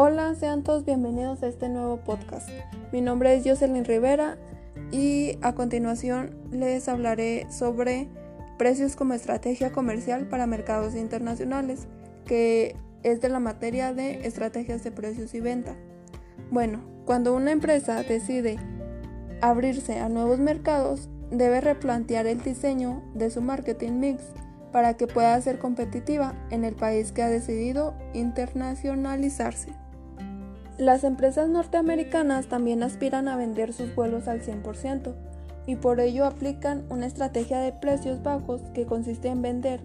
Hola, sean todos bienvenidos a este nuevo podcast. Mi nombre es Jocelyn Rivera y a continuación les hablaré sobre precios como estrategia comercial para mercados internacionales, que es de la materia de estrategias de precios y venta. Bueno, cuando una empresa decide abrirse a nuevos mercados, debe replantear el diseño de su marketing mix para que pueda ser competitiva en el país que ha decidido internacionalizarse. Las empresas norteamericanas también aspiran a vender sus vuelos al 100% y por ello aplican una estrategia de precios bajos que consiste en vender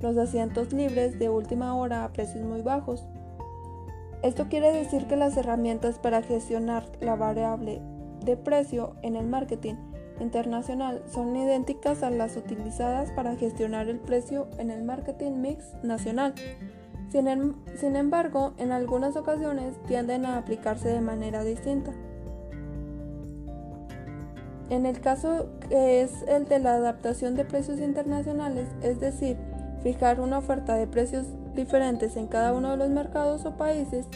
los asientos libres de última hora a precios muy bajos. Esto quiere decir que las herramientas para gestionar la variable de precio en el marketing internacional son idénticas a las utilizadas para gestionar el precio en el marketing mix nacional. Em, sin, embargo, en algunas ocasiones tienden a aplicarse de manera distinta. En el caso que es el de la adaptación de precios internacionales, es decir, fijar una oferta de precios diferentes en cada uno de los mercados o países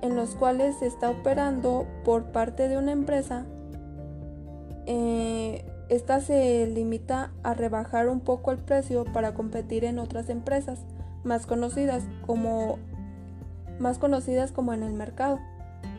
en los cuales se está operando por parte de una empresa, eh, esta se limita a rebajar un poco el precio para competir en otras empresas más conocidas como más conocidas como en el mercado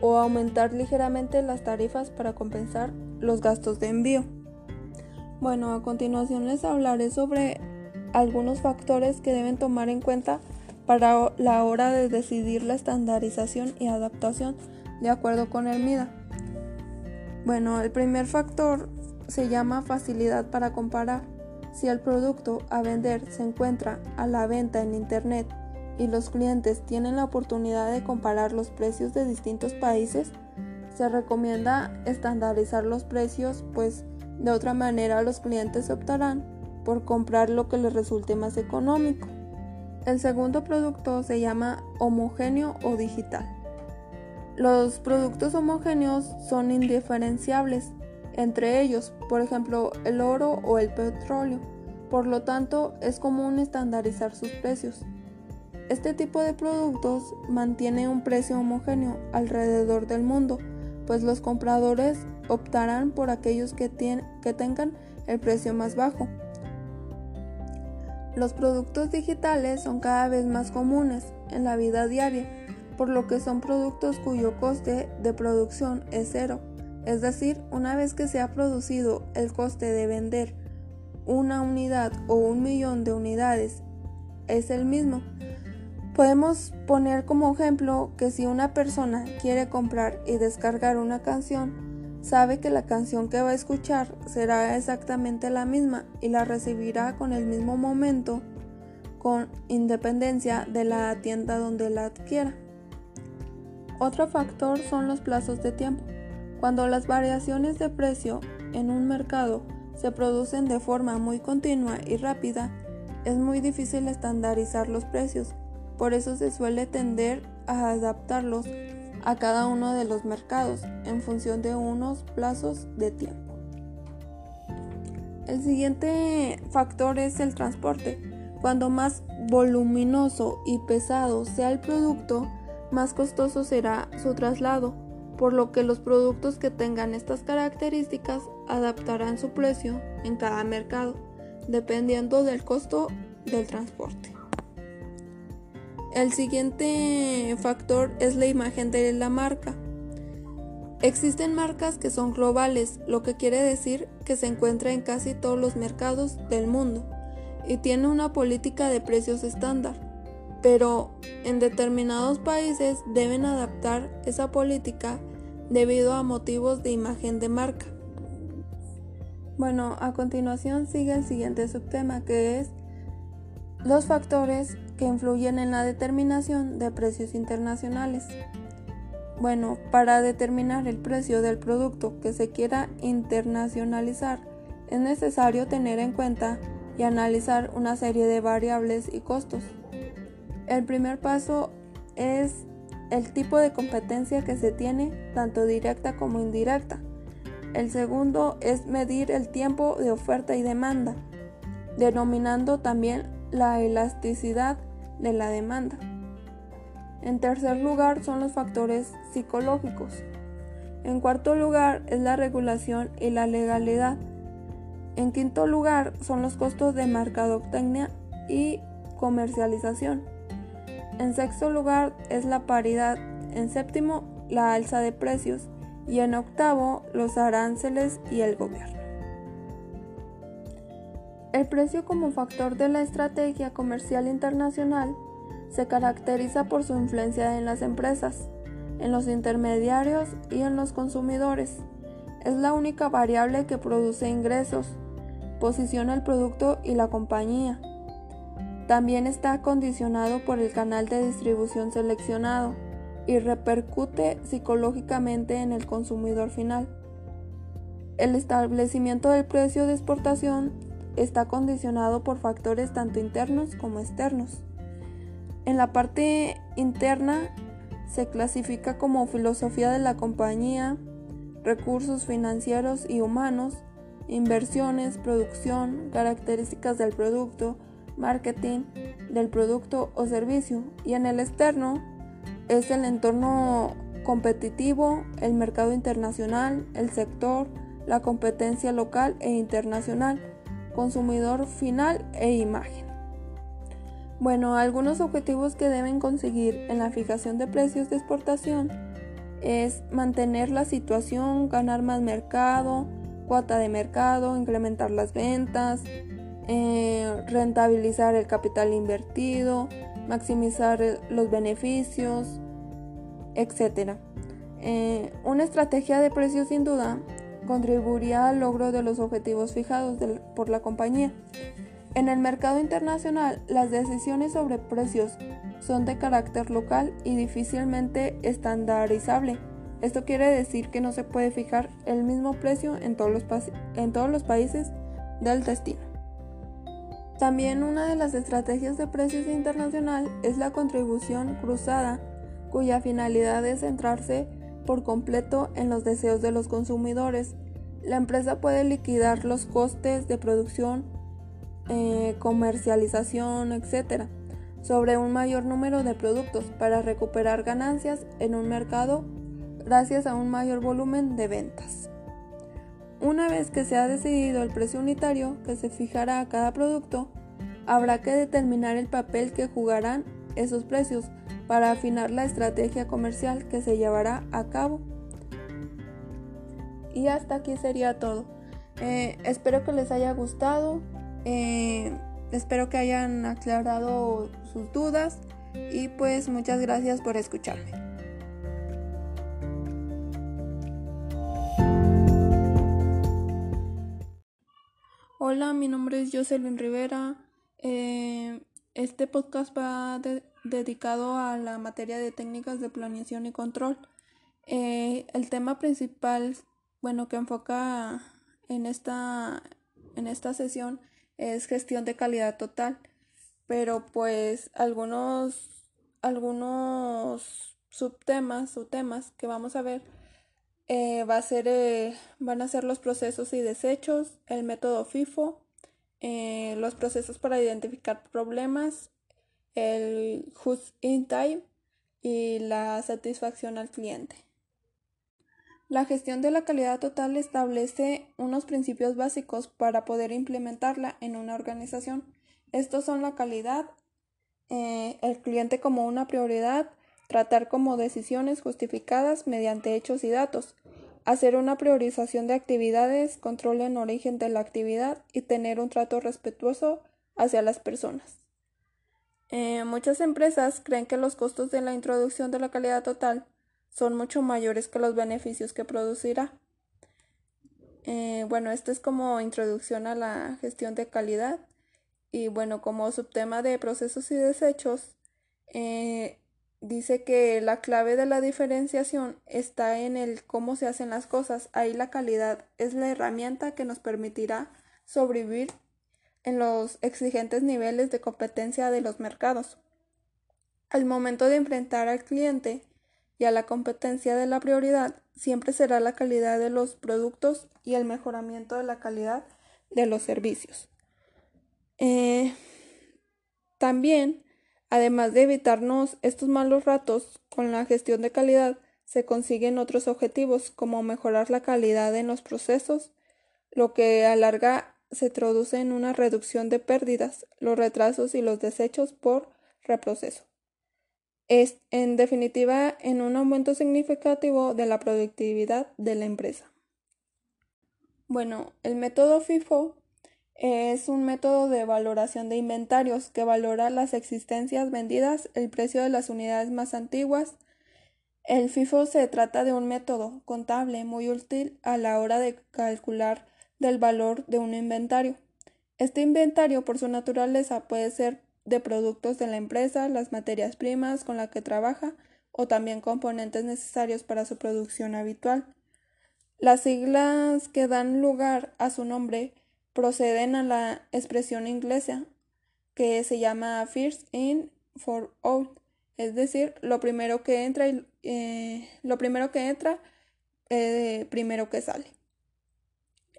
o aumentar ligeramente las tarifas para compensar los gastos de envío. Bueno, a continuación les hablaré sobre algunos factores que deben tomar en cuenta para la hora de decidir la estandarización y adaptación de acuerdo con el MIDA. Bueno, el primer factor se llama facilidad para comparar. Si el producto a vender se encuentra a la venta en Internet y los clientes tienen la oportunidad de comparar los precios de distintos países, se recomienda estandarizar los precios, pues de otra manera los clientes optarán por comprar lo que les resulte más económico. El segundo producto se llama homogéneo o digital. Los productos homogéneos son indiferenciables entre ellos, por ejemplo, el oro o el petróleo. Por lo tanto, es común estandarizar sus precios. Este tipo de productos mantiene un precio homogéneo alrededor del mundo, pues los compradores optarán por aquellos que, tengan el precio más bajo. Los productos digitales son cada vez más comunes en la vida diaria, por lo que son productos cuyo coste de producción es cero es decir, una vez que se ha producido el coste de vender una unidad o un millón de unidades es el mismo. Podemos poner como ejemplo que si una persona quiere comprar y descargar una canción, sabe que la canción que va a escuchar será exactamente la misma y la recibirá con el mismo momento con independencia de la tienda donde la adquiera. Otro factor son los plazos de tiempo. Cuando las variaciones de precio en un mercado se producen de forma muy continua y rápida, es muy difícil estandarizar los precios, por eso se suele tender a adaptarlos a cada uno de los mercados en función de unos plazos de tiempo. El siguiente factor es el transporte. Cuando más voluminoso y pesado sea el producto, más costoso será su traslado por lo que los productos que tengan estas características adaptarán su precio en cada mercado, dependiendo del costo del transporte. El siguiente factor es la imagen de la marca. Existen marcas que son globales, lo que quiere decir que se encuentra en casi todos los mercados del mundo y tiene una política de precios estándar, pero en determinados países deben adaptar esa política debido a motivos de imagen de marca. Bueno, a continuación sigue el siguiente subtema que es los factores que influyen en la determinación de precios internacionales. Bueno, para determinar el precio del producto que se quiera internacionalizar es necesario tener en cuenta y analizar una serie de variables y costos. El primer paso es el tipo de competencia que se tiene, tanto directa como indirecta. El segundo es medir el tiempo de oferta y demanda, denominando también la elasticidad de la demanda. En tercer lugar son los factores psicológicos. En cuarto lugar es la regulación y la legalidad. En quinto lugar son los costos de mercadotecnia y comercialización. En sexto lugar es la paridad. En séptimo, la alza de precios. Y en octavo, los aranceles y el gobierno. El precio como factor de la estrategia comercial internacional se caracteriza por su influencia en las empresas, en los intermediarios y en los consumidores. Es la única variable que produce ingresos, posiciona el producto y la compañía. También está condicionado por el canal de distribución seleccionado y repercute psicológicamente en el consumidor final. El establecimiento del precio de exportación está condicionado por factores tanto internos como externos. En la parte interna se clasifica como filosofía de la compañía, recursos financieros y humanos, inversiones, producción, características del producto, marketing del producto o servicio. Y en el externo es el entorno competitivo, el mercado internacional, el sector, la competencia local e internacional, consumidor final e imagen. Bueno, algunos objetivos que deben conseguir en la fijación de precios de exportación es mantener la situación, ganar más mercado, cuota de mercado, incrementar las ventas, eh, rentabilizar el capital invertido, maximizar los beneficios, etc. Eh, una estrategia de precios sin duda contribuiría al logro de los objetivos fijados por la compañía. En el mercado internacional, las decisiones sobre precios son de carácter local y difícilmente estandarizable. Esto quiere decir que no se puede fijar el mismo precio en todos los países del destino. También una de las estrategias de precios internacional es la contribución cruzada, cuya finalidad es centrarse por completo en los deseos de los consumidores. La empresa puede liquidar los costes de producción eh, comercialización, etc., sobre un mayor número de productos para recuperar ganancias en un mercado gracias a un mayor volumen de ventas. Una vez que se ha decidido el precio unitario que se fijará a cada producto, habrá que determinar el papel que jugarán esos precios para afinar la estrategia comercial que se llevará a cabo. Y hasta aquí sería todo. Eh, espero que les haya gustado. Eh, espero que hayan aclarado sus dudas y pues muchas gracias por escucharme. Hola, mi nombre es Jocelyn Rivera. Eh, este podcast va dedicado a la materia de técnicas de planeación y control. Eh, el tema principal, bueno, que enfoca en esta, en esta sesión es gestión de calidad total, pero pues algunos, algunos subtemas o temas que vamos a ver eh, va a ser, eh, van a ser los procesos y desechos, el método FIFO, eh, los procesos para identificar problemas, el Just in Time y la satisfacción al cliente. La gestión de la calidad total establece unos principios básicos para poder implementarla en una organización. Estos son la calidad, el cliente como una prioridad, tratar como decisiones justificadas mediante hechos y datos, hacer una priorización de actividades, control en origen de la actividad y tener un trato respetuoso hacia las personas. Eh, muchas empresas creen que los costos de la introducción de la calidad total son mucho mayores que los beneficios que producirá. Eh, bueno, esto es como introducción a la gestión de calidad y bueno, como subtema de procesos y desechos, eh, dice que la clave de la diferenciación está en el cómo se hacen las cosas. Ahí la calidad es la herramienta que nos permitirá sobrevivir en los exigentes niveles de competencia de los mercados. Al momento de enfrentar al cliente, y a la competencia de la prioridad siempre será la calidad de los productos y el mejoramiento de la calidad de los servicios. Eh, también Además de evitarnos estos malos ratos, con la gestión de calidad se consiguen otros objetivos como mejorar la calidad en los procesos, lo que a larga se traduce en una reducción de pérdidas, los retrasos y los desechos por reproceso. Es, en definitiva, en un aumento significativo de la productividad de la empresa. Bueno, el método FIFO es un método de valoración de inventarios que valora las existencias vendidas, el precio de las unidades más antiguas. El FIFO se trata de un método contable muy útil a la hora de calcular del valor de un inventario. Este inventario, por su naturaleza, puede ser de productos de la empresa, las materias primas con las que trabaja o también componentes necesarios para su producción habitual. Las siglas que dan lugar a su nombre proceden a la expresión inglesa que se llama first in for out, es decir, lo primero que entra y eh, lo primero que entra eh, primero que sale.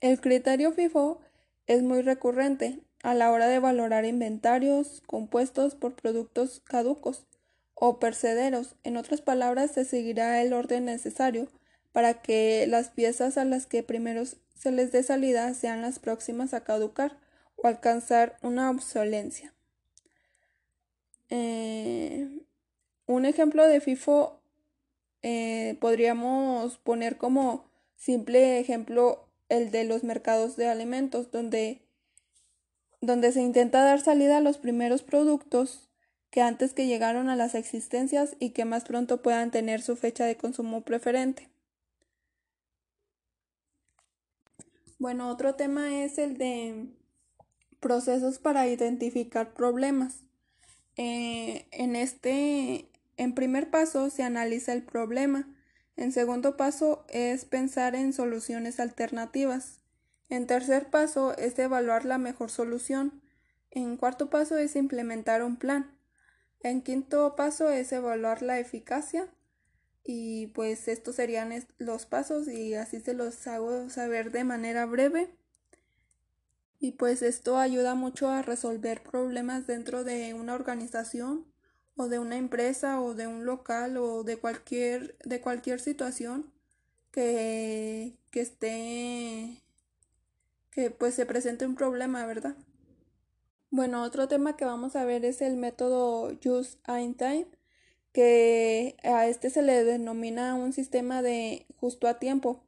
El criterio FIFO es muy recurrente a la hora de valorar inventarios compuestos por productos caducos o percederos. En otras palabras, se seguirá el orden necesario para que las piezas a las que primero se les dé salida sean las próximas a caducar o alcanzar una obsolencia. Eh, un ejemplo de FIFO eh, podríamos poner como simple ejemplo el de los mercados de alimentos, donde, donde se intenta dar salida a los primeros productos que antes que llegaron a las existencias y que más pronto puedan tener su fecha de consumo preferente. Bueno, otro tema es el de procesos para identificar problemas. Eh, en este, en primer paso se analiza el problema en segundo paso es pensar en soluciones alternativas. En tercer paso es evaluar la mejor solución. En cuarto paso es implementar un plan. En quinto paso es evaluar la eficacia. Y pues estos serían los pasos y así se los hago saber de manera breve. Y pues esto ayuda mucho a resolver problemas dentro de una organización o de una empresa o de un local o de cualquier, de cualquier situación que, que esté, que pues se presente un problema, ¿verdad? Bueno, otro tema que vamos a ver es el método Use in Time, que a este se le denomina un sistema de justo a tiempo.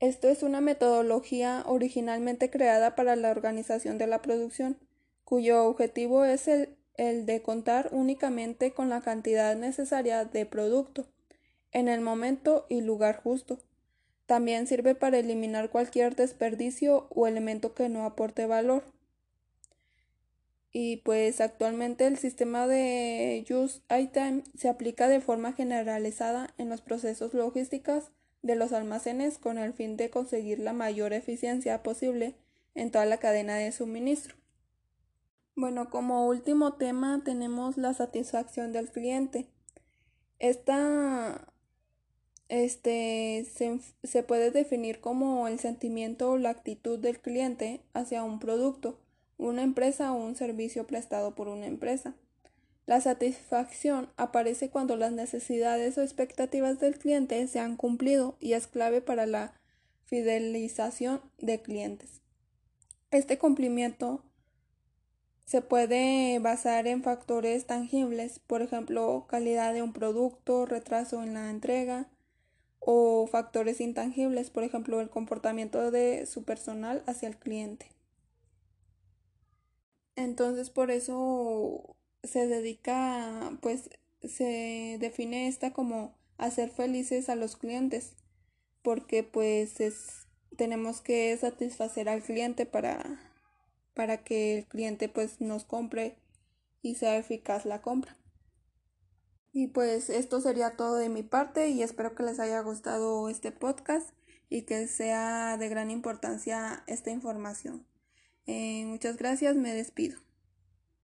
Esto es una metodología originalmente creada para la organización de la producción, cuyo objetivo es el el de contar únicamente con la cantidad necesaria de producto en el momento y lugar justo. También sirve para eliminar cualquier desperdicio o elemento que no aporte valor. Y pues actualmente el sistema de Use Item se aplica de forma generalizada en los procesos logísticos de los almacenes con el fin de conseguir la mayor eficiencia posible en toda la cadena de suministro. Bueno, como último tema tenemos la satisfacción del cliente. Esta este, se, se, puede definir como el sentimiento o la actitud del cliente hacia un producto, una empresa o un servicio prestado por una empresa. La satisfacción aparece cuando las necesidades o expectativas del cliente se han cumplido y es clave para la fidelización de clientes. Este cumplimiento se puede basar en factores tangibles, por ejemplo, calidad de un producto, retraso en la entrega, o factores intangibles, por ejemplo, el comportamiento de su personal hacia el cliente. Entonces, por eso se dedica, pues, se define esta como hacer felices a los clientes, porque pues es, tenemos que satisfacer al cliente para para que el cliente pues nos compre y sea eficaz la compra. Y pues esto sería todo de mi parte y espero que les haya gustado este podcast y que sea de gran importancia esta información. Eh, muchas gracias, me despido.